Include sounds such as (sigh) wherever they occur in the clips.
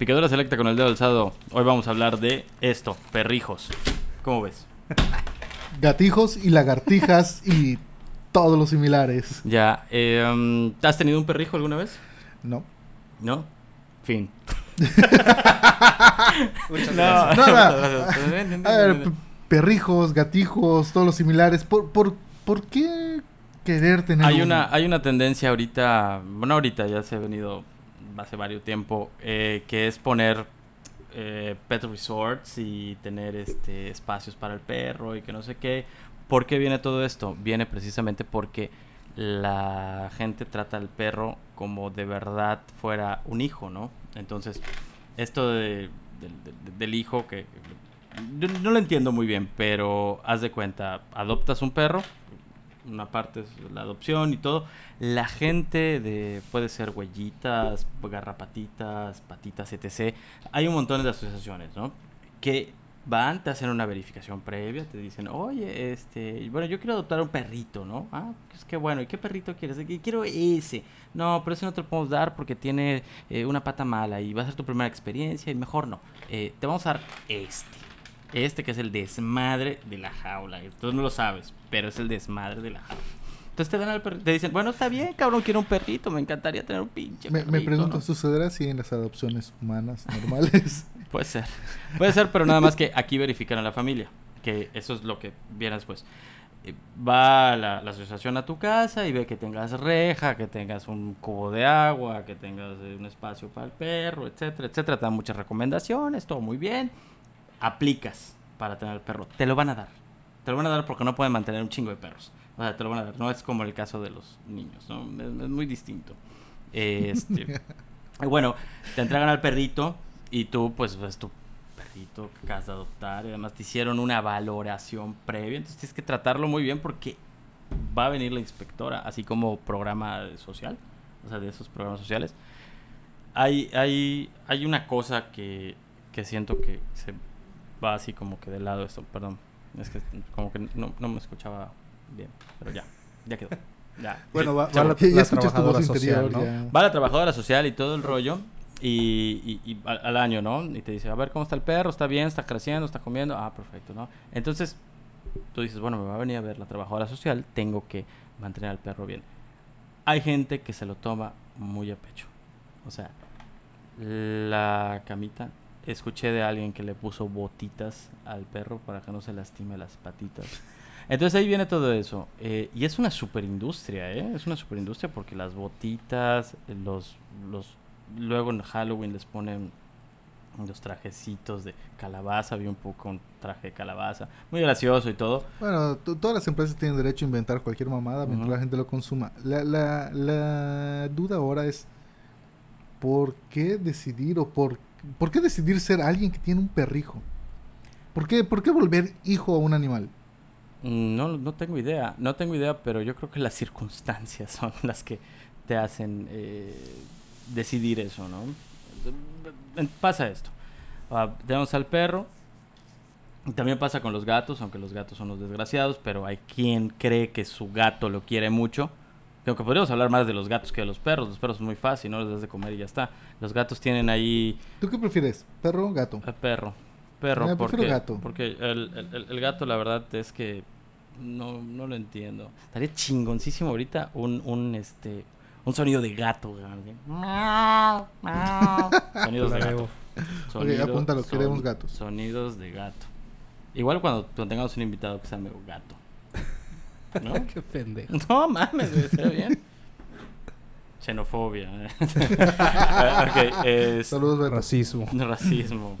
Picadora selecta con el dedo alzado. Hoy vamos a hablar de esto, perrijos. ¿Cómo ves? (laughs) Gatijos y lagartijas y todos los similares. Ya, eh, um, ¿has tenido un perrijo alguna vez? No. ¿No? Fin. (laughs) Muchas No. gracias. No, no. gracias. A ver, perrijos, gatijos, todos los similares. ¿Por, por, por qué querer tener Hay uno? una, hay una tendencia ahorita, bueno, ahorita ya se ha venido hace varios tiempo, eh, que es poner eh, pet resorts y tener este espacios para el perro y que no sé qué. ¿Por qué viene todo esto? Viene precisamente porque la gente trata al perro como de verdad fuera un hijo, ¿no? Entonces, esto de- del- hijo que... no lo entiendo muy bien, pero haz de cuenta, adoptas un perro, una parte es la adopción y todo. La gente de puede ser huellitas, garrapatitas, patitas, etc. Hay un montón de asociaciones, ¿no? Que van, te hacen una verificación previa, te dicen, oye, este, bueno, yo quiero adoptar un perrito, ¿no? Ah, es que bueno, ¿y qué perrito quieres? "Que Quiero ese. No, pero ese no te lo podemos dar porque tiene eh, una pata mala y va a ser tu primera experiencia y mejor no. Eh, te vamos a dar este. Este que es el desmadre de la jaula. Tú no lo sabes, pero es el desmadre de la jaula. Entonces te dan al perrito. Te dicen, bueno, está bien, cabrón, quiero un perrito. Me encantaría tener un pinche Me, perrito. me pregunto, ¿no? ¿sucederá así en las adopciones humanas normales? (laughs) Puede ser. Puede ser, pero nada más que aquí verifican a la familia. Que eso es lo que viene después. Eh, Va la, la asociación a tu casa y ve que tengas reja, que tengas un cubo de agua, que tengas eh, un espacio para el perro, etcétera, etcétera. Te dan muchas recomendaciones, todo muy bien. Aplicas para tener el perro. Te lo van a dar. Te lo van a dar porque no pueden mantener un chingo de perros. O sea, te lo van a dar. No es como el caso de los niños, ¿no? Es, es muy distinto. Este, (laughs) bueno, te entregan al perrito y tú, pues, ves tu perrito que acabas de adoptar. Y además te hicieron una valoración previa. Entonces tienes que tratarlo muy bien porque va a venir la inspectora, así como programa social, o sea, de esos programas sociales. Hay, hay, hay una cosa que, que siento que se va así como que de lado esto, perdón. Es que como que no, no me escuchaba bien, pero ya, ya quedó. (laughs) Ya. Bueno, va, va la, Ya- la escuchas tu voz trabajadora social, interior, ¿no? ya. Va la trabajadora social y todo el rollo. Y, y- y al, al año, ¿no? Y te dice, a ver cómo está el perro, está bien, está creciendo, está comiendo. Ah, perfecto, ¿no? Entonces, tú dices, bueno, me va a venir a ver la trabajadora social, tengo que mantener al perro bien. Hay gente que se lo toma muy a pecho. O sea, la camita. Escuché de alguien que le puso botitas al perro para que no se lastime las patitas. Entonces ahí viene todo eso. Eh, y es una superindustria, ¿eh? Es una superindustria porque las botitas, los, los... Luego en Halloween les ponen los trajecitos de calabaza. Vi un poco un traje de calabaza. Muy gracioso y todo. Bueno, to- todas las empresas tienen derecho a inventar cualquier mamada mientras Ujú. la gente lo consuma. La, la, la duda ahora es, ¿por qué decidir o por, por qué decidir ser alguien que tiene un perrijo? ¿Por qué, por qué volver hijo a un animal? Mm, No, no tengo idea, no tengo idea, pero yo creo que las (laughs) circunstancias son las que te hacen eh, decidir eso, ¿no? Eh, Pasa esto. Ah, tenemos al perro. También pasa con los gatos, aunque los gatos son los desgraciados, pero hay quien cree que su gato lo quiere mucho. Que Aunque podríamos hablar más de los gatos que de los perros. Los perros es muy fácil, ¿no? Les das de comer y ya está. Los gatos tienen ahí ¿Tú qué prefieres? ¿Perro o gato? eh, perro. Perro, Eh, prefiero porque, gato. porque el, el- el- el gato, la verdad, es que no, no lo entiendo. Estaría chingoncísimo ahorita un, un este un sonido de gato. (laughs) Sonidos de gato. Sonidos- apúntalo, queremos son- gatos. Sonidos de gato. Igual cuando, cuando tengamos un invitado que sea medio gato. ¿No? (laughs) Qué pendejo. No mames, güey, ¿está bien? Xenofobia. ¿eh? (laughs) ok, es- Saludos, Beto. Racismo. Racismo.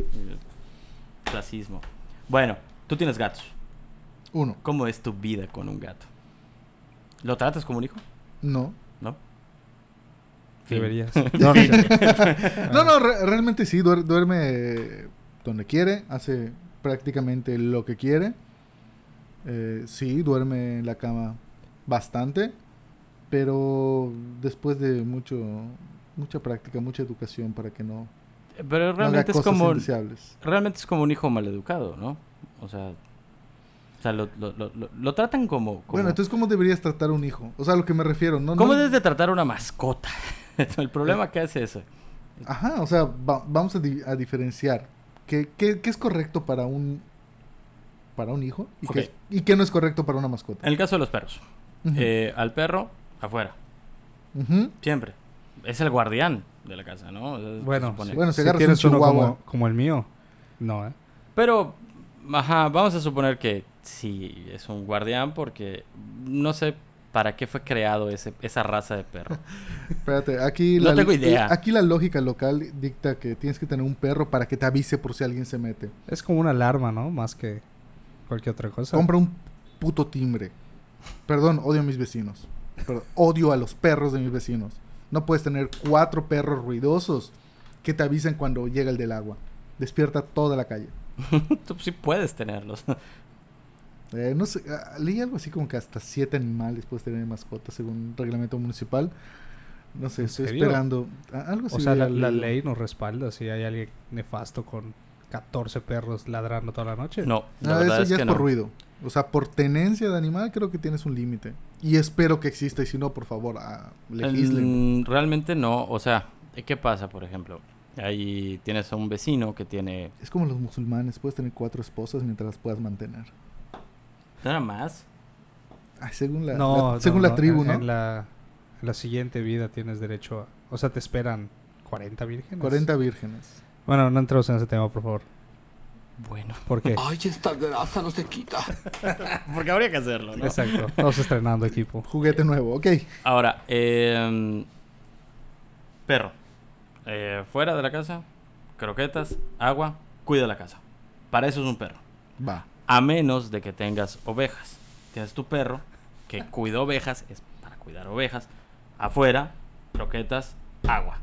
Clasismo. Bueno, tú tienes gatos. Uno. ¿Cómo es tu vida con un gato? ¿Lo tratas como un hijo? No. ¿No? Fin. Deberías. (laughs) No, no, no. No, no, re- realmente sí, duer- duerme donde quiere, hace prácticamente lo que quiere. Eh, sí, duerme en la cama bastante, pero después de mucho mucha práctica, mucha educación para que no, Pero no haga realmente es cosas como realmente es como un hijo maleducado, ¿no? O sea, o sea lo, lo, lo, lo- tratan como, como Bueno, entonces ¿cómo deberías tratar a un hijo? O sea, a lo que me refiero, ¿no? ¿Cómo no- debes de tratar a una mascota? (laughs) El problema que es eso. Ajá, o sea, va- vamos a, di- a diferenciar qué, qué- qué es correcto para un para un hijo y, qué, Ok. y qué no es correcto para una mascota. En el caso de los perros, eh, al perro, afuera, siempre. Es el guardián de la casa, ¿no? Es- Bueno. Bueno, si agarras un uno chihuahua. como, como el mío, no, ¿eh? Pero, ajá, vamos a suponer que sí es un guardián porque no sé para qué fue creado ese, esa raza de perro. (laughs) Espérate, aquí No la, tengo idea. Aquí la lógica local dicta que tienes que tener un perro para que te avise por si alguien se mete. Es como una alarma, ¿no? Más que cualquier otra cosa. Compra un puto timbre. Perdón, odio a mis vecinos. Perdón, odio a los perros de mis vecinos. No puedes tener cuatro perros ruidosos que te avisen cuando llega el del agua. Despierta toda la calle. (laughs) Tú sí puedes tenerlos. (laughs) Eh, no sé, ah, leí algo así como que hasta siete animales puedes tener de mascota según reglamento municipal. No sé, ¿En estoy serio? esperando. ah, Algo así. o sea, la, la ley nos respalda si hay alguien nefasto con 14 perros ladrando toda la noche. No, la Ah, verdad eso es ya que es no. por ruido. O sea, por tenencia de animal creo que tienes un límite. Y espero que exista. Y si no, por favor, ah, legislen. Mm, realmente no. O sea, ¿qué pasa, por ejemplo? Ahí tienes a un vecino que tiene... Es como los musulmanes. Puedes tener cuatro esposas mientras las puedas mantener. ¿No más? Ay, según la, No, la- según no, la tribu, en, ¿no? En la, en la siguiente vida tienes derecho a... O sea, te esperan 40 vírgenes. 40 vírgenes. Bueno, no entremos en ese tema, por favor. Bueno. ¿Por qué? Ay, esta grasa no se quita. (laughs) Porque habría que hacerlo, ¿no? Exacto. Estamos estrenando equipo. Juguete nuevo, ok. Ahora, eh, perro. Eh, fuera de la casa, croquetas, agua, cuida la casa. Para eso es un perro. Va. A menos de que tengas ovejas. Tienes tu perro que cuida ovejas, es para cuidar ovejas. Afuera, croquetas, agua.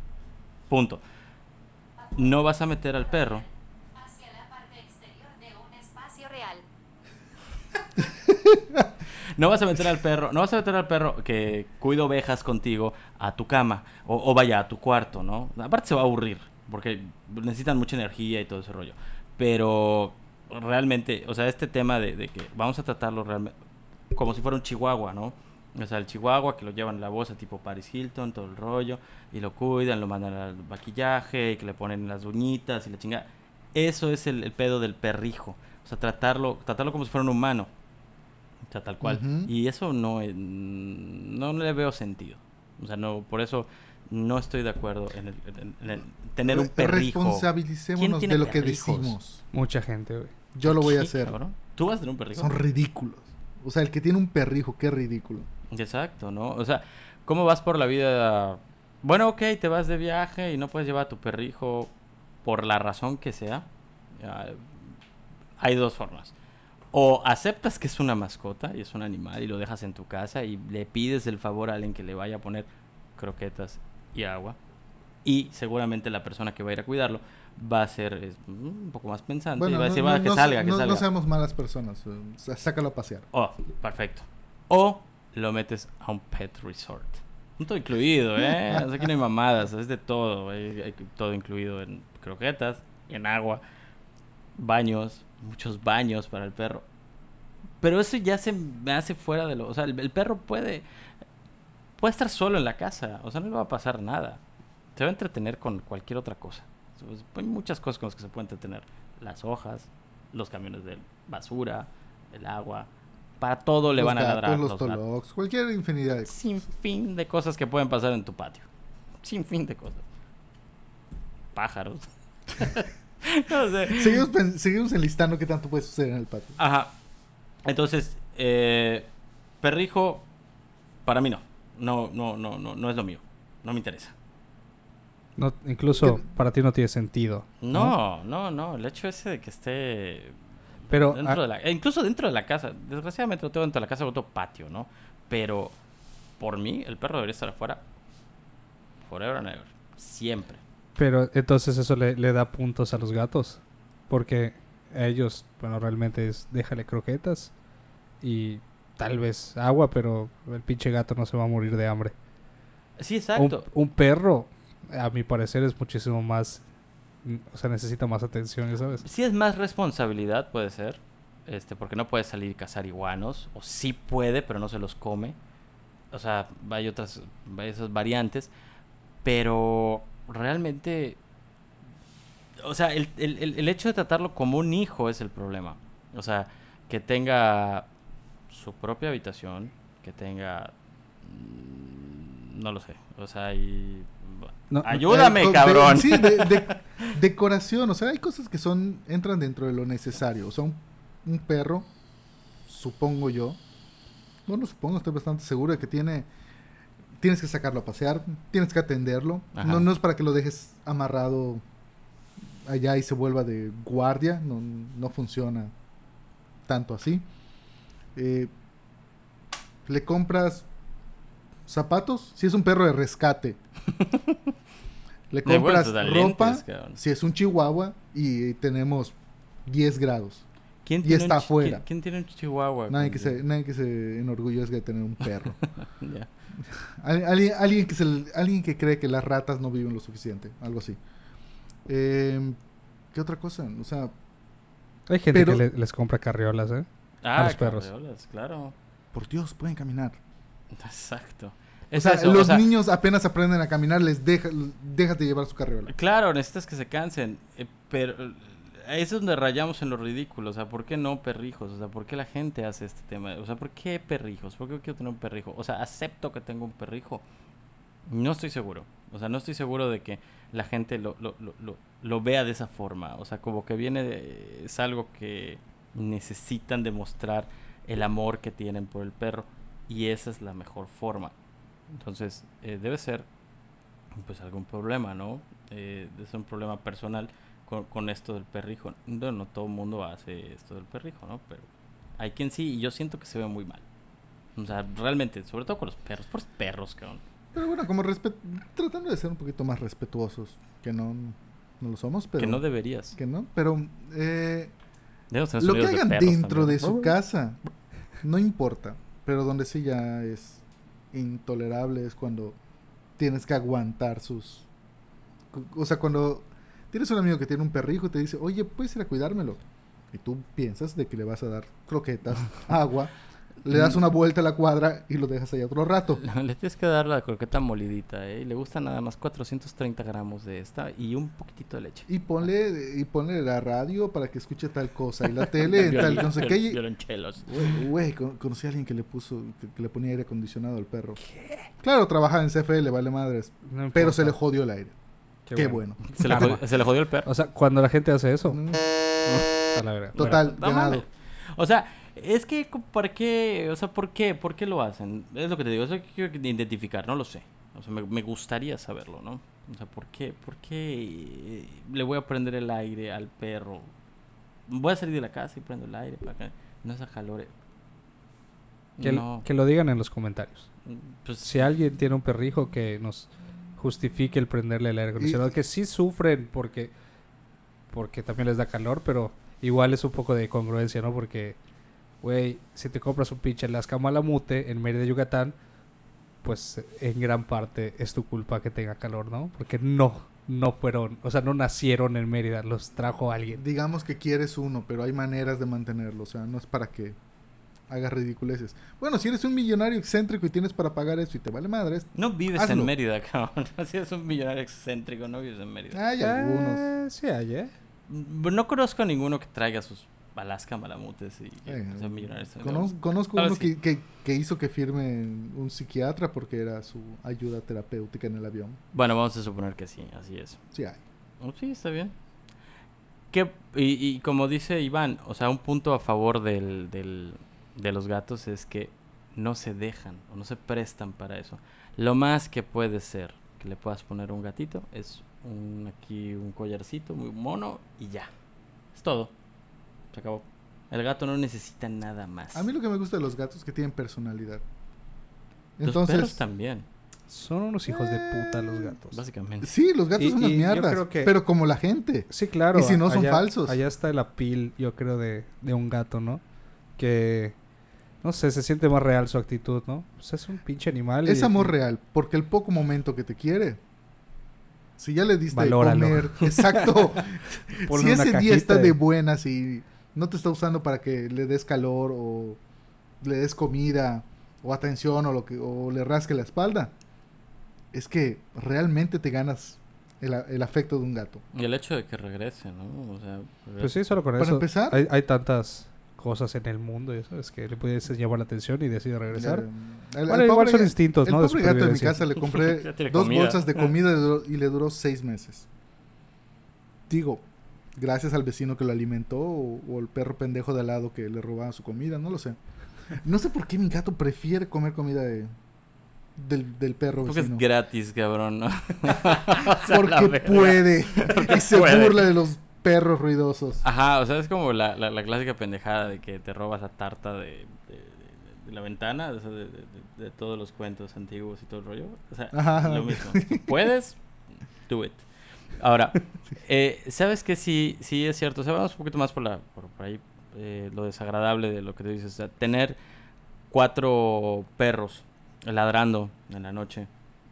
Punto. No vas a meter al perro. hacia la parte exterior de un espacio real. (laughs) No vas a meter al perro, no vas a meter al perro que cuida ovejas contigo a tu cama o, o vaya a tu cuarto, ¿no? Aparte se va a aburrir porque necesitan mucha energía y todo ese rollo. Pero realmente, o sea, este tema de, de que vamos a tratarlo realmente como si fuera un chihuahua, ¿no? O sea, el chihuahua que lo llevan en la bolsa tipo Paris Hilton, todo el rollo, y lo cuidan, lo mandan al maquillaje, y que le ponen las uñitas y la chingada. Eso es el, el pedo del perrijo. O sea, tratarlo, tratarlo como si fuera un humano. O sea, tal cual. Y eso no, no le veo sentido. O sea, no, por eso no estoy de acuerdo en, el, en- en el tener un perrijo. ¿Quién Responsabilicémonos de lo que decimos. Mucha gente, güey. Yo lo voy a ¿Qué, hacer. cabrón? ¿Tú vas a tener un perrijo? Son ridículos. O sea, el que tiene un perrijo, qué ridículo. Exacto, ¿no? O sea, ¿cómo vas por la vida? Bueno, ok, te vas de viaje y no puedes llevar a tu perrijo por la razón que sea. Ah, hay dos formas. O aceptas que es una mascota y es un animal y lo dejas en tu casa y le pides el favor a alguien que le vaya a poner croquetas y agua. Y seguramente la persona que va a ir a cuidarlo va a ser es, mm, un poco más pensante y va a decir, "Va, que no- salga, que no- salga. no seamos malas personas. eh, sá- Sácalo a pasear. Oh, perfecto. O lo metes a un pet resort. Todo incluido, ¿eh? O (laughs) sea, aquí no hay mamadas, es de todo. Hay, hay todo incluido en croquetas, en agua, baños, muchos baños para el perro. Pero eso ya se me hace fuera de lo... O sea, el, el perro puede... Puede estar solo en la casa, o sea, no le va a pasar nada. Se va a entretener con cualquier otra cosa. Pues, hay muchas cosas con las que se puede entretener. Las hojas, los camiones de basura, el agua. Para todo le Los van a gatos, ladrar los los gatos. tolox, cualquier infinidad de cosas. Sin fin de cosas que pueden pasar en tu patio. Sin fin de cosas. Pájaros. (laughs) no sé. Seguimos, seguimos enlistando qué tanto puede suceder en el patio. Ajá. Entonces, eh, perrijo, para mí no. No, no, no, no, no es lo mío. No me interesa. No, incluso ¿Qué? para ti no tiene sentido. No, no, no. El hecho ese de que esté Pero dentro ah, de la, e incluso dentro de la casa. Desgraciadamente lo tengo dentro de la casa, otro patio, ¿no? Pero por mí, el perro debería estar afuera. Forever and ever. Siempre. Pero entonces eso le, le da puntos a los gatos. Porque a ellos, bueno, realmente es déjale croquetas y tal vez agua, pero el pinche gato no se va a morir de hambre. Sí, Un, exacto. un perro, a mi parecer, es muchísimo más. O sea, necesita más atención, ¿sabes? Sí es más responsabilidad, puede ser. Este, porque no puede salir y cazar iguanos. O sí puede, pero no se los come. O sea, hay otras variantes. Pero realmente... O sea, el, el- el- el hecho de tratarlo como un hijo es el problema. O sea, que tenga su propia habitación, que tenga... mm, No lo sé. O sea, y... No, Ayúdame, Eh, de- cabrón. sí, de- de- (laughs) decoración. O sea, hay cosas que son entran dentro de lo necesario. O sea, un, un perro, supongo yo. Bueno, supongo, estoy bastante seguro de que tiene. Tienes que sacarlo a pasear, tienes que atenderlo. Ajá. No, no es para que lo dejes amarrado allá y se vuelva de guardia. No, no funciona tanto así. Eh, le compras zapatos, si es un perro de rescate. (laughs) Le compras a ropa, si es un chihuahua y tenemos 10 grados. ¿Quién y tiene está afuera. ¿quién, quién tiene un chihuahua? Nadie que, se, nadie que se enorgullezca de tener un perro. (laughs) (laughs) Al- alguien, alguien que se le- alguien que cree que las ratas no viven lo suficiente, algo así. Eh, ¿Qué otra cosa? O sea, Hay gente Pero- que le- les compra carriolas, ¿eh? Ah, los perros. carriolas, claro. por Dios, pueden caminar. Exacto. O sea, eso, o los sea, niños apenas aprenden a caminar, les deja, déjate llevar su carriola. Claro, necesitas que se cansen, eh, pero eh, es donde rayamos en lo ridículo, o sea, ¿por qué no perrijos? O sea, ¿por qué la gente hace este tema? O sea, ¿por qué perrijos? ¿Por qué quiero tener un perrijo? O sea, acepto que tengo un perrijo. No estoy seguro. O sea, no estoy seguro de que la gente lo, lo, lo, lo, lo vea de esa forma. O sea, como que viene de- es algo que necesitan demostrar el amor que tienen por el perro y esa es la mejor forma. Entonces, eh, debe ser pues algún problema, ¿no? Eh, ser un problema personal con, con esto del perrijo. No, no todo el mundo hace esto del perrijo, ¿no? Pero hay quien sí y yo siento que se ve muy mal. O sea, realmente, sobre todo con los perros, por los perros, cabrón. Pero bueno, como tratando de ser un poquito más respetuosos, que no, no lo somos, pero que no deberías. que no, pero eh, lo que de hagan perros dentro también. de su casa no importa, pero donde sí ya es intolerable es cuando tienes que aguantar sus o sea, cuando tienes un amigo que tiene un perrijo y te dice, "Oye, puedes ir a cuidármelo." Y tú piensas de que le vas a dar croquetas, (laughs) agua, le das una vuelta a la cuadra y lo dejas ahí otro rato. (laughs) Le tienes que dar la croqueta molidita, ¿eh? Y Le gusta nada más 430 gramos de esta y un poquito de leche. Y ponle, y ponle la radio para que escuche tal cosa. Y la (laughs) tele, tal, no sé qué. y- Violonchelos. Güey, Güey, con- conocí a alguien que le puso, que, que le ponía aire acondicionado al perro. Claro, trabajaba en CFL, vale madres. No Pero se le jodió el aire. Qué, bueno. Se le, jodió, (laughs) se le jodió el perro. O sea, cuando la gente hace eso, Mm, a la. Total, no ganado. O sea, es que, ¿por qué? O sea, ¿por qué? ¿Por qué lo hacen? Es lo que te digo, es lo que quiero identificar, no lo sé. O sea, me, me gustaría saberlo, ¿no? O sea, ¿por qué? ¿Por qué le voy a prender el aire al perro? Voy a salir de la casa y prendo el aire para que no se calore. Que, no, que lo digan en los comentarios. pues, Si alguien tiene un perrijo que nos justifique el prenderle el aire acondicionado, que sí sufren porque porque también les da calor, pero igual es un poco de congruencia, ¿no? Porque, güey, si te compras un pinche Alaska Malamute en Mérida, Yucatán, pues en gran parte es tu culpa que tenga calor, ¿no? Porque no, no fueron, o sea, no nacieron en Mérida, los trajo alguien. Digamos que quieres uno, pero hay maneras de mantenerlo. O sea, no es para que hagas ridiculeces. Bueno, si eres un millonario excéntrico y tienes para pagar eso y te vale madres, no vives hazlo. en Mérida, (laughs) cabrón. Si eres un millonario excéntrico, no vives en Mérida. hay algunos. Eh, sí hay, ¿eh? Mm, No conozco a ninguno que traiga sus Alaska Malamutes y sean millonarios. Conoz- conozco uno sí. que, que- que hizo que firme un psiquiatra porque era su ayuda terapéutica en el avión. Bueno, vamos a suponer que sí, así es. Sí hay. Oh, sí, está bien. Que, y, y como dice Iván, o sea, un punto a favor del, del- de los gatos es que no se dejan o no se prestan para eso. Lo más que puede ser que le puedas poner a un gatito es un, aquí un collarcito muy mono y ya. Es todo. Se acabó. El gato no necesita nada más. A mí lo que me gusta de los gatos es que tienen personalidad. los Entonces, perros también, Son unos hijos de puta los gatos. básicamente. sí, los gatos Y- son unas mierdas, creo que- pero como la gente. Sí, claro. Y si no son allá- falsos. Allá está el apil, yo creo, de, de un gato, ¿no? Que, no sé, se siente más real su actitud, ¿no? Pues es un pinche animal. Es y- amor real, porque el poco momento que te quiere, si ya le diste Valóralo. comer, (laughs) exacto. Si ese día está de de- buenas y no te está usando para que le des calor o le des comida o atención o lo que o le rasque la espalda, es que realmente te ganas el, el afecto de un gato. Y el hecho de que regrese, ¿no? O sea, Pues sí, solo con Para eso. empezar- Hay, hay tantas cosas en el mundo y eso es que le puedes llamar la atención y decide regresar. Eh, el- Bueno, el igual pobre son instintos, el ¿no? De pobre gato en mi casa le (laughs) compré dos comida. bolsas de (laughs) comida y le duró seis meses. Digo, gracias al vecino que lo alimentó o, o el perro pendejo de al lado que le robaba su comida, no lo sé. (laughs) No sé por qué mi gato prefiere comer comida de, del, del perro Porque es vecino. gratis, cabrón, ¿no? (laughs) Porque puede. (laughs) y se puede. burla de los perros ruidosos. Ajá, o sea, es como la, la, la clásica pendejada de que te robas la tarta de, de, la ventana, o sea, de, de- de- de todos los cuentos antiguos y todo el rollo. O sea, Ajá. lo mismo. Puedes, do it. Ahora, (laughs) eh, ¿sabes que sí, sí es cierto? O sea, vamos un poquito más por, la, por, por ahí, eh, lo desagradable de lo que tú dices. O sea, tener cuatro perros ladrando en la noche.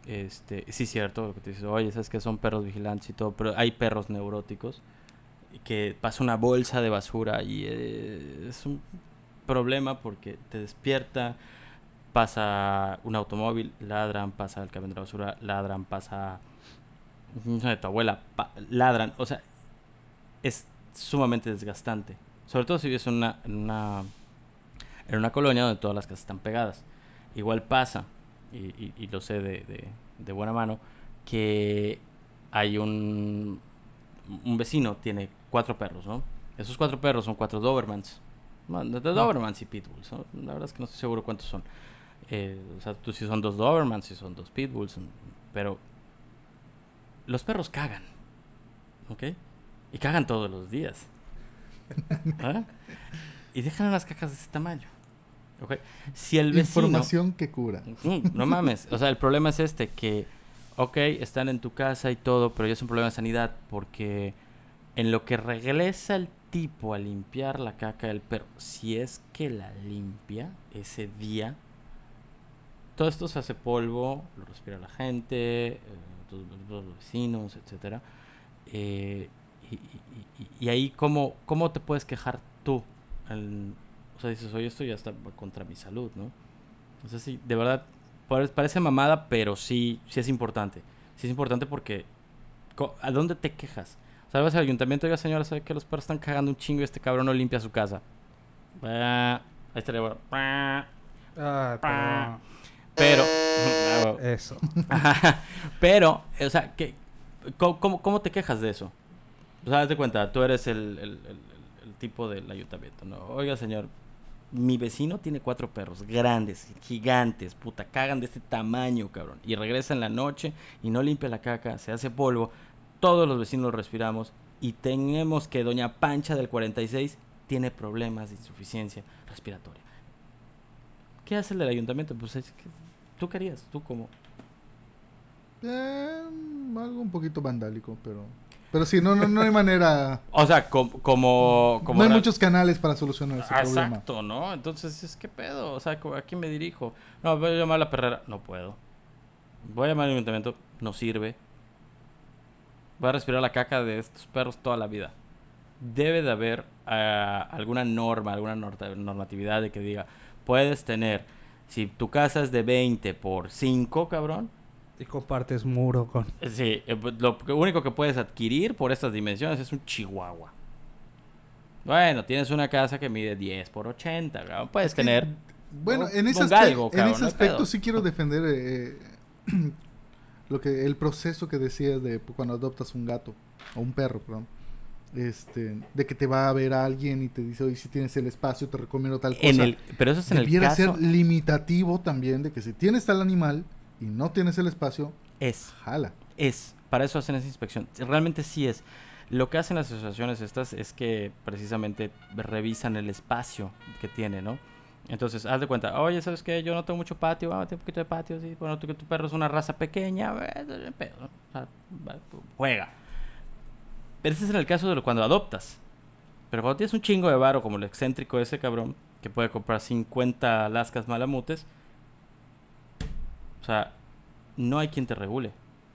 Este, sí es cierto lo que te dices, oye, sabes que son perros vigilantes y todo, pero hay perros neuróticos que pasa una bolsa de basura y eh, es un problema porque te despierta, pasa un automóvil, ladran, pasa el camión de la basura, ladran, pasa sé, tu abuela, pa- ladran, o sea, es sumamente desgastante, sobre todo si vives en una, en una en una colonia donde todas las casas están pegadas. Igual pasa, y, y- y lo sé de, de- de buena mano, que hay un, un vecino, tiene cuatro perros, ¿no? Esos cuatro perros son cuatro Dobermans. De Dobermans y Pitbulls, ¿no? La verdad es que no estoy seguro cuántos son. Eh, o sea, tú si son dos Dobermans, si son dos Pitbulls, pero los perros cagan, ¿ok? Y cagan todos los días. (laughs) ¿Ah? Y dejan las cacas de ese tamaño. ¿ok? Si el vecino... Información que cura. Mm, no mames. O sea, el problema es este, que, ok, están en tu casa y todo, pero ya es un problema de sanidad porque en lo que regresa el tipo a limpiar la caca del perro, si es que la limpia ese día, todo esto se hace polvo, lo respira la gente, los, los vecinos, etcétera. Eh, y, y- y- y ahí, ¿cómo, ¿cómo te puedes quejar tú? O sea, dices, oye, esto ya está contra mi salud, ¿no? O sea, sí, de verdad, pare- parece mamada, pero sí, sí es importante. Sí es importante porque, ¿a dónde te quejas? O sea, vas al ayuntamiento y oiga, señora, ¿sabe que los perros están cagando un chingo y este cabrón no limpia su casa? Ah, ahí estaría bueno. Ah, Ah. Pero, (laughs) Eso. Ajá. (laughs) Pero, o sea, ¿qué, cómo, cómo- te quejas de eso? O sea, haz de cuenta, tú eres el, el- el- el- el tipo del ayuntamiento, ¿no? Oiga, señor, mi vecino tiene cuatro perros grandes, gigantes, puta, cagan de este tamaño, cabrón. Y regresa en la noche y no limpia la caca, se hace polvo. Todos los vecinos lo respiramos y tenemos que Doña Pancha del 46 tiene problemas de insuficiencia respiratoria. ¿Qué hace el del ayuntamiento? Pues es que tú querías, tú como Eh, algo un poquito vandálico, pero... Pero sí, no, no, no hay manera... (laughs) O sea, com- como... como no hay muchos canales para solucionar ese problema. Exacto, ¿no? Entonces, es que pedo. O sea, ¿a quién me dirijo? No, voy a llamar a la perrera. No puedo. Voy a llamar al ayuntamiento. No sirve. Voy a respirar la caca de estos perros toda la vida. Debe de haber ah, alguna norma, alguna normatividad de que diga, puedes tener, si tu casa es de 20 por 5, cabrón, Y compartes muro con... eh, Sí, eh, pues, lo único que puedes adquirir por estas dimensiones es un chihuahua. Bueno, tienes una casa que mide 10 por 80, cabrón. Puedes tener... Bueno, en ese, galgo, en cabrón, ese no hay aspecto sí quiero defender eh, (clears throat) lo que el proceso que decías de cuando adoptas un gato o un perro, perdón. Este, de que te va a ver alguien y te dice, oye, si tienes el espacio, te recomiendo tal cosa. En el, pero eso es en el caso... ser limitativo también de que si tienes tal animal y no tienes el espacio, Es, jala. es. Para eso hacen esa inspección. Realmente sí es. Lo que hacen las asociaciones estas es que precisamente revisan el espacio que tiene, ¿no? Entonces, haz de cuenta, oye, ¿sabes qué? Yo no tengo mucho patio, vamos a tener un poquito de patio, sí. Bueno, tú que tu perro es una raza pequeña, eh, ¿no? O sea, juega. Pero ese es el caso de lo- cuando adoptas. Pero cuando tienes un chingo de varo, como el excéntrico ese cabrón, que puede comprar 50 lascas malamutes, o sea, no hay quien te regule.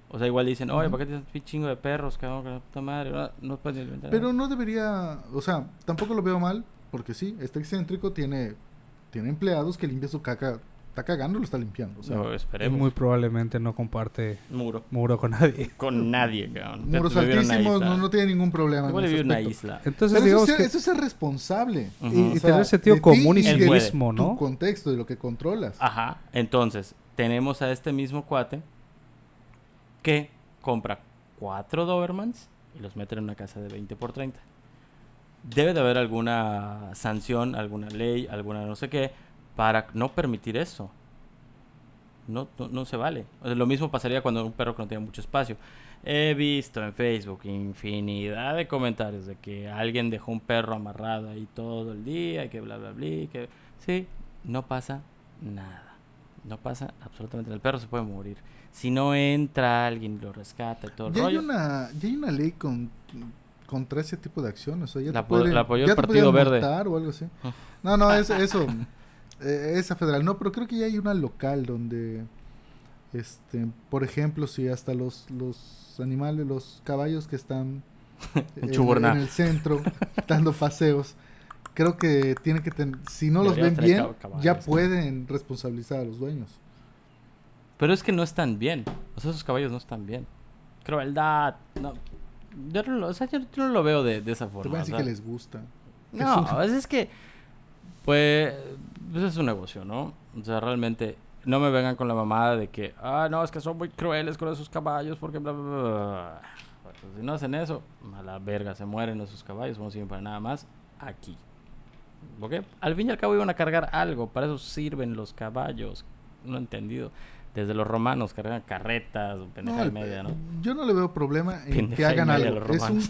O sea, igual dicen, oye, ¿para qué tienes un chingo de perros, cabrón? Que la puta madre, no, no puedes Pero nadie". no debería, o sea, tampoco lo veo mal, porque sí, este excéntrico tiene, tiene empleados que limpian su caca está cagando, lo está limpiando. O sea, No, Y esperemos. muy probablemente no comparte Muro. muro con nadie. Con nadie, cabrón. muros altísimos, no, no tiene ningún problema. en ese una isla. Entonces, Pero eso, digamos es ser, que... eso es ser responsable. Ujú. y, y O sea, tener sentido común y civismo, Tu ¿no? contexto, de lo que controlas. Ajá. Entonces, tenemos a este mismo cuate que compra cuatro Dobermans y los mete en una casa de 20 por 30. Debe de haber alguna sanción, alguna ley, alguna no sé qué, para no permitir eso. No, no, no se vale. O sea, lo mismo pasaría cuando un perro que no tiene mucho espacio. He visto en Facebook infinidad de comentarios de que alguien dejó un perro amarrado ahí todo el día, y que bla, bla, bla, que... Sí, no pasa nada. No pasa absolutamente nada. El perro se puede morir. Si no entra alguien y lo rescata y todo el Ya hay, una, ya hay una ley con, contra ese tipo de acciones. O sea, ya La te apo- pueden- la apoyó ya el Partido Verde. o algo así. No, no, es, eso. (laughs) eh, esa federal. No, pero creo que ya hay una local donde, este, por ejemplo, si hasta los, los animales, los caballos que están (laughs) en, el centro (laughs) dando paseos, creo que tienen que tener, si no los ven bien, caballos, ya ¿no? pueden responsabilizar a los dueños. Pero es que no están bien. O sea, esos caballos no están bien. Crueldad. No. Yo no lo, o sea, yo, yo no lo veo de, de esa Te forma. voy a o decir sea. que les gusta. No, (laughs) es, es que. Pues. Pues es un negocio, ¿no? O sea, realmente. No me vengan con la mamada de que. Ah, no, es que son muy crueles con esos caballos porque bla, bla, bla, bla". Pues, si no hacen eso, a la verga, se mueren esos caballos. No sirven para nada más aquí. ¿Ok? Al fin y al cabo iban a cargar algo. Para eso sirven los caballos. No he entendido. Desde los romanos cargan carretas, pendeja No, y media, ¿no? Yo no le veo problema en que Pendeja hagan algo. Es un,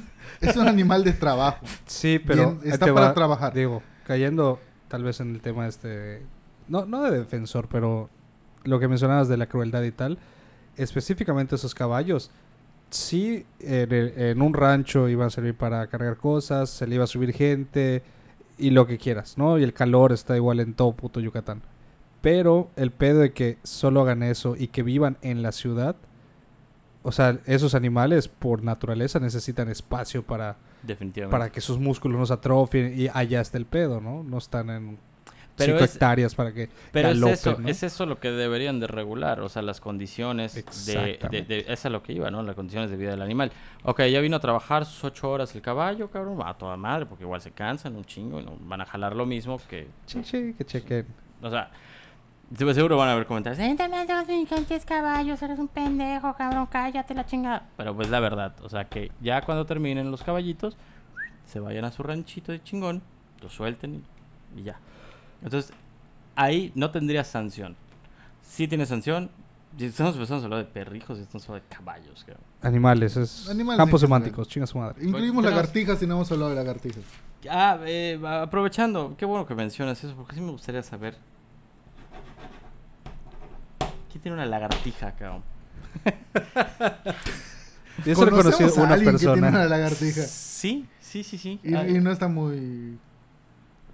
es un animal de trabajo. Sí, pero Bien, está para va, trabajar. Digo, cayendo tal vez en el tema este, no, no de defensor, pero lo que mencionabas de la crueldad y tal, específicamente esos caballos, sí en, en un rancho iban a servir para cargar cosas, se le iba a subir gente y lo que quieras, ¿no? Y el calor está igual en todo puto Yucatán. Pero el pedo de que solo hagan eso y que vivan en la ciudad, o sea, esos animales por naturaleza necesitan espacio para Definitivamente. para que sus músculos no se atrofien y allá está el pedo, ¿no? No están en Pero 5 es- hectáreas para que Pero es eso, ¿no? es eso lo que deberían de regular, o sea, las condiciones de, de, Esa es lo que iba, ¿no? Las condiciones de vida del animal. Ok, ya vino a trabajar sus ocho horas el caballo, cabrón, va a toda madre, porque igual se cansan un chingo y no van a jalar lo mismo que... Sí, sí, que chequen. O sea, se- seguro van a haber comentarios. "Eh, a brincar 10 caballos, eres un pendejo, cabrón, cállate la chingada. Pero pues la verdad, o sea, que ya cuando terminen los caballitos, se vayan a su ranchito de chingón, lo suelten y, y ya. Entonces, ahí no tendría sanción. Sí tiene sanción. Estamos empezando a hablar de perrijos y estamos hablando de caballos. cabrón. Animales, es Animales campos semánticos, chinga su madre. Incluimos lagartijas y no hemos hablado de lagartijas. Ah, eh, aprovechando, qué bueno que mencionas eso, porque sí me gustaría saber. ¿Quién tiene una lagartija, cabrón? Y (laughs) eso lo he Conocemos conocido a una alguien que tiene una persona. lagartija. Sí, sí, sí, sí. Y, y no está muy...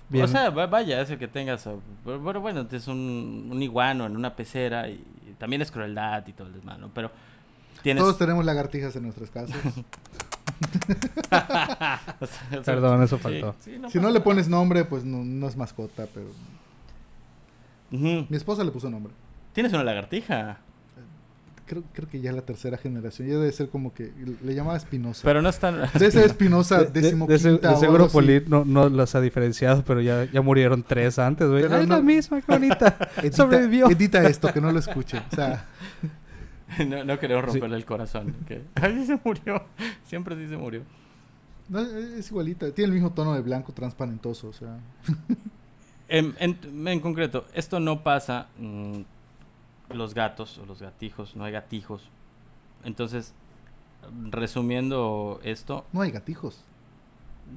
Bien. O sea, va- vaya, es el que tengas. Pero bueno, es un, un iguano en una pecera y, y también es crueldad y todo el desmano, ¿no? Pero tienes. Todos tenemos lagartijas en nuestras casas. (laughs) (laughs) o sea, Perdón, eso sí, faltó. si no le pones nombre, pues no, no es mascota, pero... Mi esposa le puso nombre. Tienes una lagartija. Creo, creo que ya es la tercera generación. Ya debe ser como que... Le llamaba Espinosa. Pero no es tan. Debe ser Espinosa De, de- de, decimoquinta de o seguro. Polín no, no las ha diferenciado, pero ya, ya murieron tres antes, güey. Pero Ay, la misma, qué bonita. (laughs) (laughs) Edita, Sobrevivió. edita esto, que no lo escuche. O sea, (laughs) no, no queremos romperle el corazón. que- Ay, se murió. Siempre sí se murió. no, es igualita. Tiene el mismo tono de blanco transparentoso. O sea, En, en- en concreto, esto no pasa. mm, los gatos o los gatijos, no hay gatijos. Entonces, resumiendo esto, no hay gatijos.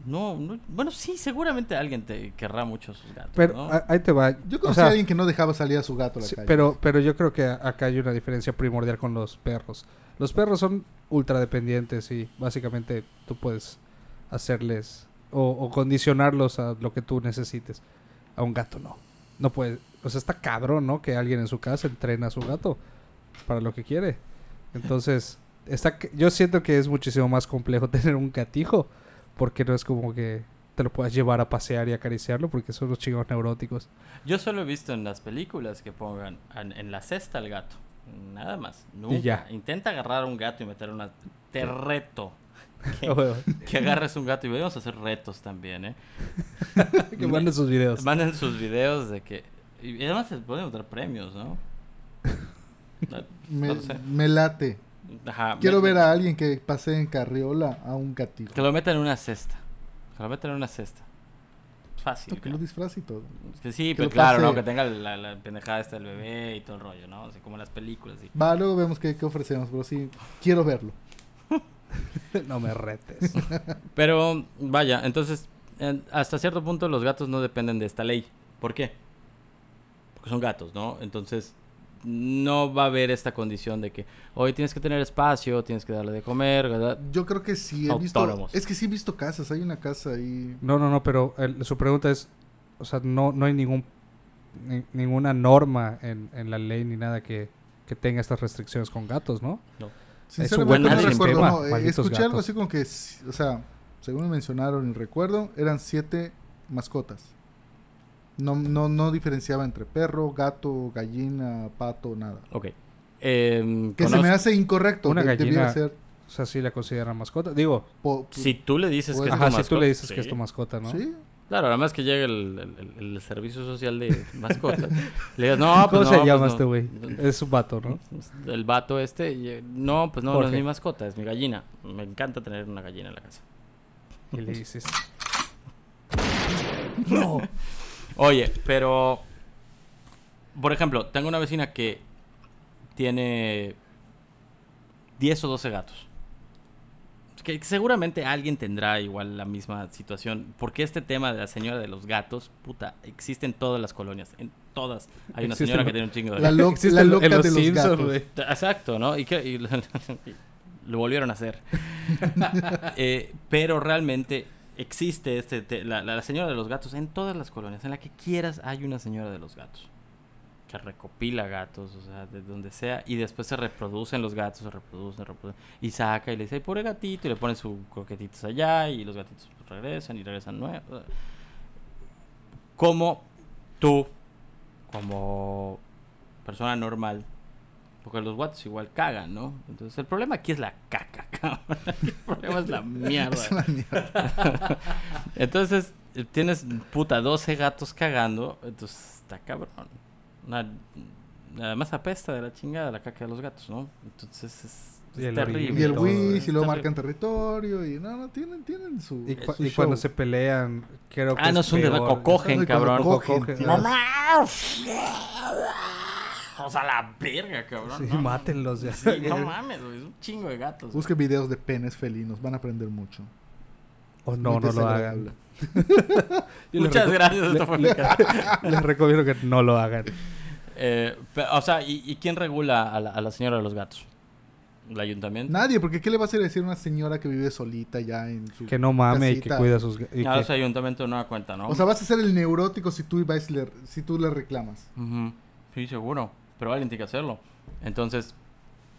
no, no- bueno, sí, seguramente alguien te querrá mucho a sus gatos. Pero ¿no? a- ahí te va. Yo O conocí sea, a alguien que no dejaba salir a su gato a la Sí, calle. pero, pero yo creo que acá hay una diferencia primordial con los perros. Los perros son ultra dependientes y básicamente tú puedes hacerles o, o condicionarlos a lo que tú necesites. A un gato no. No puede. O sea, está cabrón, ¿no? Que alguien en su casa entrena a su gato para lo que quiere. Entonces, está, yo siento que es muchísimo más complejo (laughs) tener un gatijo porque no es como que te lo puedas llevar a pasear y acariciarlo porque son los chicos neuróticos. Yo solo he visto en las películas que pongan en, en la cesta al gato. Nada más. Nunca. ya. Intenta agarrar a un gato y meter una... Te reto. (laughs) Que, que agarres un gato y vamos a hacer retos también, ¿eh? (laughs) que manden sus videos. Manden sus videos de que... Y además se pueden dar premios, ¿no? (laughs) No, Me, no lo sé. me late. Ajá, Quiero me- ver a alguien que pase en carriola a un gatito. Que lo metan en una cesta. Que lo metan en una cesta. Fácil. Que lo disfrace y todo. Es que sí, que pero claro, pase- ¿no? Que tenga la, la pendejada esta del bebé y todo el rollo, ¿no? Así como en las películas. Sí. Va, luego vemos qué, qué ofrecemos, pero sí, quiero verlo. (laughs) no me retes. (laughs) Pero, vaya, entonces, en- hasta cierto punto los gatos no dependen de esta ley. ¿Por qué? Porque son gatos, ¿no? Entonces, no va a haber esta condición de que hoy tienes que tener espacio, tienes que darle de comer, ¿verdad? Yo creo que sí he visto. Es que sí he visto casas. Hay una casa ahí. No, no, no, pero el- su pregunta es, o sea, no, no hay ningún ni- ninguna norma en, en la ley ni nada que, que tenga estas restricciones con gatos, ¿no? Sinceramente buen no recuerdo. sistema, no, eh, escuché algo así como que, o sea, según me mencionaron y recuerdo, eran siete mascotas. No, no, no diferenciaba entre perro, gato, gallina, pato, nada. Ok. Em, Que se me hace incorrecto. Una de- gallina- ser. O sea, sí la consideran mascota. Digo, po- Si tú le dices Pues, que es tu ajá, si tú mascota, le dices que es sí. tu mascota, ¿no? Sí. Claro, además que llegue el, el- el servicio social de (laughs) mascotas. le digas, no, pues ¿Cómo no, se pues llama no". este güey? Es un vato, ¿no? El vato este, y- no, pues no, no es mi mascota, es mi gallina. Me encanta tener una gallina en la casa. Y le dices, (laughs) (laughs) Oye, pero. Por ejemplo, tengo una vecina que tiene 10 o 12 gatos. Que seguramente alguien tendrá igual la misma situación. Porque este tema de la señora de los gatos, puta, existe en todas las colonias. En todas. Hay una Existe señora que tiene un chingo de La, lo- la loca en los de los Simpsons, gatos. güey. Exacto, ¿no? Y, que, y lo, (laughs) lo volvieron a hacer. (laughs) Eh, pero realmente existe este te- la, la- señora de los gatos en todas las colonias. En la que quieras hay una señora de los gatos. Que recopila gatos, o sea, de donde sea. Y después se reproducen los gatos, se reproducen, reproducen. Y saca y le dice, ay, pobre gatito. Y le pone sus croquetitos allá. Y los gatitos pues, regresan y regresan nuevos. Como tú, como persona normal, porque los gatos igual cagan, ¿no? Entonces el problema aquí es la caca, (laughs) cabrón. El problema es la mierda. (laughs) Es una mierda. (laughs) Entonces tienes puta 12 gatos cagando, entonces está cabrón. Una- además apesta de la chingada la caca de los gatos, ¿no? Entonces es, Y es el terrible. Y el Es y luego marcan territorio. Y no, no, tienen, tienen su. Y, cu- su y cuando show. se pelean, creo que Ah, no, es un tema cogen, cabrón. cogen, Cogen, O sea, la verga, cabrón. Sí, ¿no? mátenlos ya. Sí, no (laughs) mames, güey, es un chingo de gatos. Busquen videos de penes felinos, van a aprender mucho. O no, Muy no lo hagan. (laughs) Muchas gracias, esto fue casa. Les recomiendo que no lo hagan. Eh, o sea, ¿y, y quién regula a la, a la señora de los gatos? ¿El ayuntamiento? Nadie, porque ¿qué le vas a decir a una señora que vive solita ya en su. Que no mame y que casita? cuida a sus... y Ah, que- ese ayuntamiento no da cuenta, ¿no? O sea, vas a ser el neurótico si tú, vas y le, si tú le reclamas. Ujú. Sí, seguro. Pero alguien tiene que hacerlo. Entonces,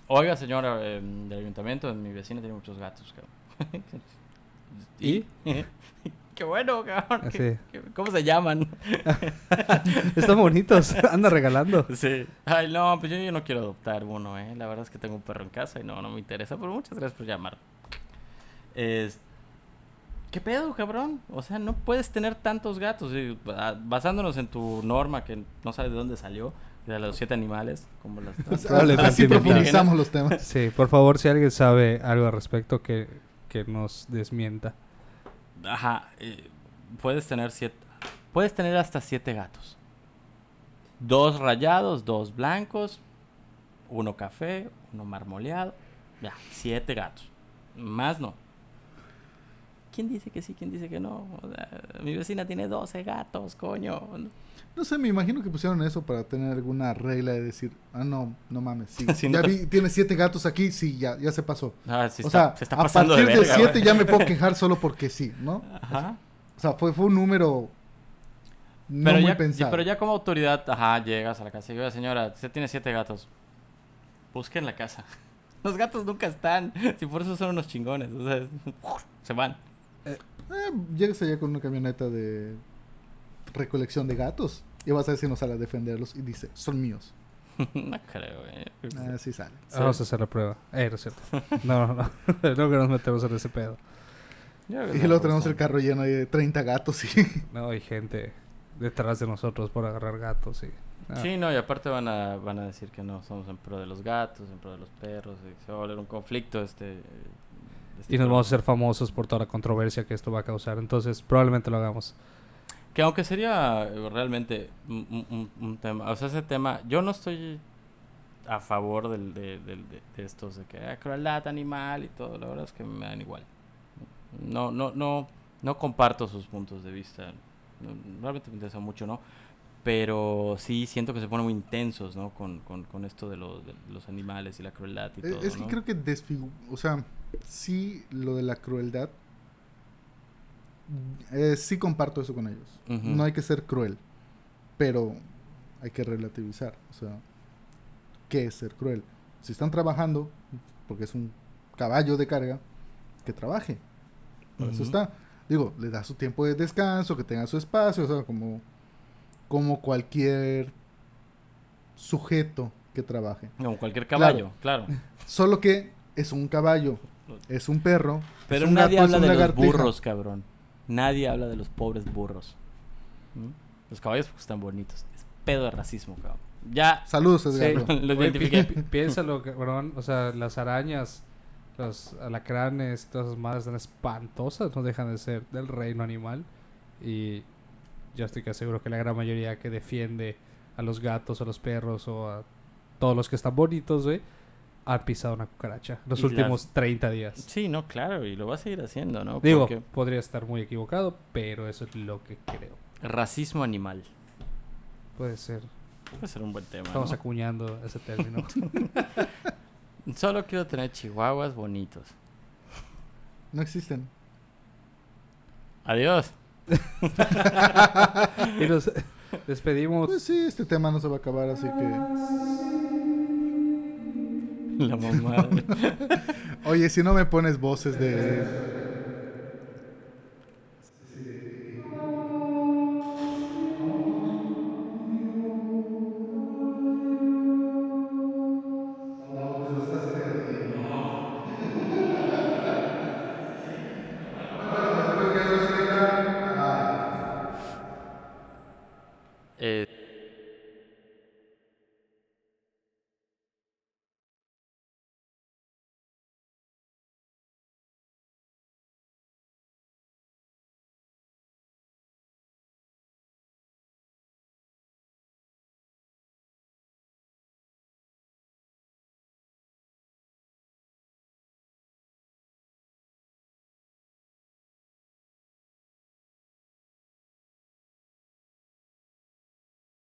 oiga, señora eh, del ayuntamiento, mi vecina tiene muchos gatos, cabrón. (laughs) ¿Y? (laughs) Qué bueno, cabrón. Ah, ¿Qué- sí. qué- ¿Cómo se llaman? (laughs) Están bonitos. Anda regalando. Sí. Ay, no, pues yo, yo no quiero adoptar uno, ¿eh? La verdad es que tengo un perro en casa y no, no me interesa. Pero muchas gracias por llamar. Es... ¿Qué pedo, cabrón? O sea, no puedes tener tantos gatos. y, ah, basándonos en tu norma que no sabes de dónde salió, de los siete animales, como las... O sea, Probablemente así profundizamos los temas. Sí, por favor, si alguien sabe algo al respecto, que, que nos desmienta. Ajá, eh, puedes tener siete, puedes tener hasta siete gatos. Dos rayados, dos blancos, uno café, uno marmoleado. Ya, siete gatos. Más no. ¿Quién dice que sí? ¿Quién dice que no? O sea, mi vecina tiene 12 gatos, coño. No sé, me imagino que pusieron eso para tener alguna regla de decir, ah, no, no mames, sí. (laughs) Sí, ya no te- vi, tienes siete gatos aquí, sí, ya, ya se pasó. Ah, sí o está- sea, se está a pasando partir de siete güey. ya me puedo (laughs) quejar solo porque sí, ¿no? Ajá. O sea, fue, fue un número no pero, muy ya, pensado. pero ya como autoridad, ajá, llegas a la casa y dices, señora, usted tiene siete gatos. Busquen la casa. (laughs) Los gatos nunca están. Si por eso son unos chingones. O sea, se van. Eh, llegas allá con una camioneta de recolección de gatos y vas a ver si nos sale a defenderlos y dice, son míos. (laughs) no creo, eh. Así sale. Sí. Vamos a hacer la prueba. Eh, no es cierto. (laughs) No, no, no. (laughs) no que nos metemos en ese pedo. Y no luego tenemos el carro lleno de 30 gatos y... No, hay gente detrás de nosotros por agarrar gatos y... ah, Sí, no, y aparte van a, van a decir que no somos en pro de los gatos, en pro de los perros, y se va a volver un conflicto este... este Y nos vamos a hacer famosos por toda la controversia que esto va a causar. Entonces, probablemente lo hagamos. Que aunque sería eh, realmente un, un- un- tema, o sea, ese tema, yo no estoy a favor del, de, del- de- de estos de que ah, crueldad animal y todo, la verdad es que me dan igual. No, no, no, no comparto sus puntos de vista, no- realmente me interesa mucho, ¿no? Pero sí siento que se ponen muy intensos, ¿no? Con, con, con esto de, los de los animales y la crueldad y Eh, todo, es que ¿no? creo que desfigu... O sea, sí, lo de la crueldad... eh, sí comparto eso con ellos. No hay que ser cruel, pero hay que relativizar. O sea, ¿qué es ser cruel? Si están trabajando, porque es un caballo de carga, que trabaje. Para eso está. Digo, le da su tiempo de descanso, que tenga su espacio, o sea, como, como cualquier sujeto que trabaje. Como cualquier caballo, claro. (laughs) Solo que es un caballo, es un perro. Pero es un nadie gato, habla es de los burros, cabrón. Nadie habla de los pobres burros. ¿Mm? Los caballos porque están bonitos. Es pedo de racismo, cabrón. Ya Saludos, Sí, Edgardo. (laughs) lo identifiqué. pi- pi- piénsalo, cabrón. O sea, las arañas, los alacranes, todas esas madres están espantosas. No dejan de ser del reino animal. Y yo estoy que seguro que la gran mayoría que defiende a los gatos, a los perros o a todos los que están bonitos, güey, han pisado una cucaracha los Y las- últimos 30 días. Sí, no, claro, y lo va a seguir haciendo, ¿no? Digo, Porque podría estar muy equivocado, pero eso es lo que creo. racismo animal. Puede ser. Puede ser un buen tema. Estamos ¿no? acuñando ese término. (laughs) Solo quiero tener chihuahuas bonitos. No existen. Adiós. (laughs) y nos despedimos. Pues sí, este tema no se va a acabar, así que... (laughs) La mamá. (laughs) Oye, si no me pones voces de...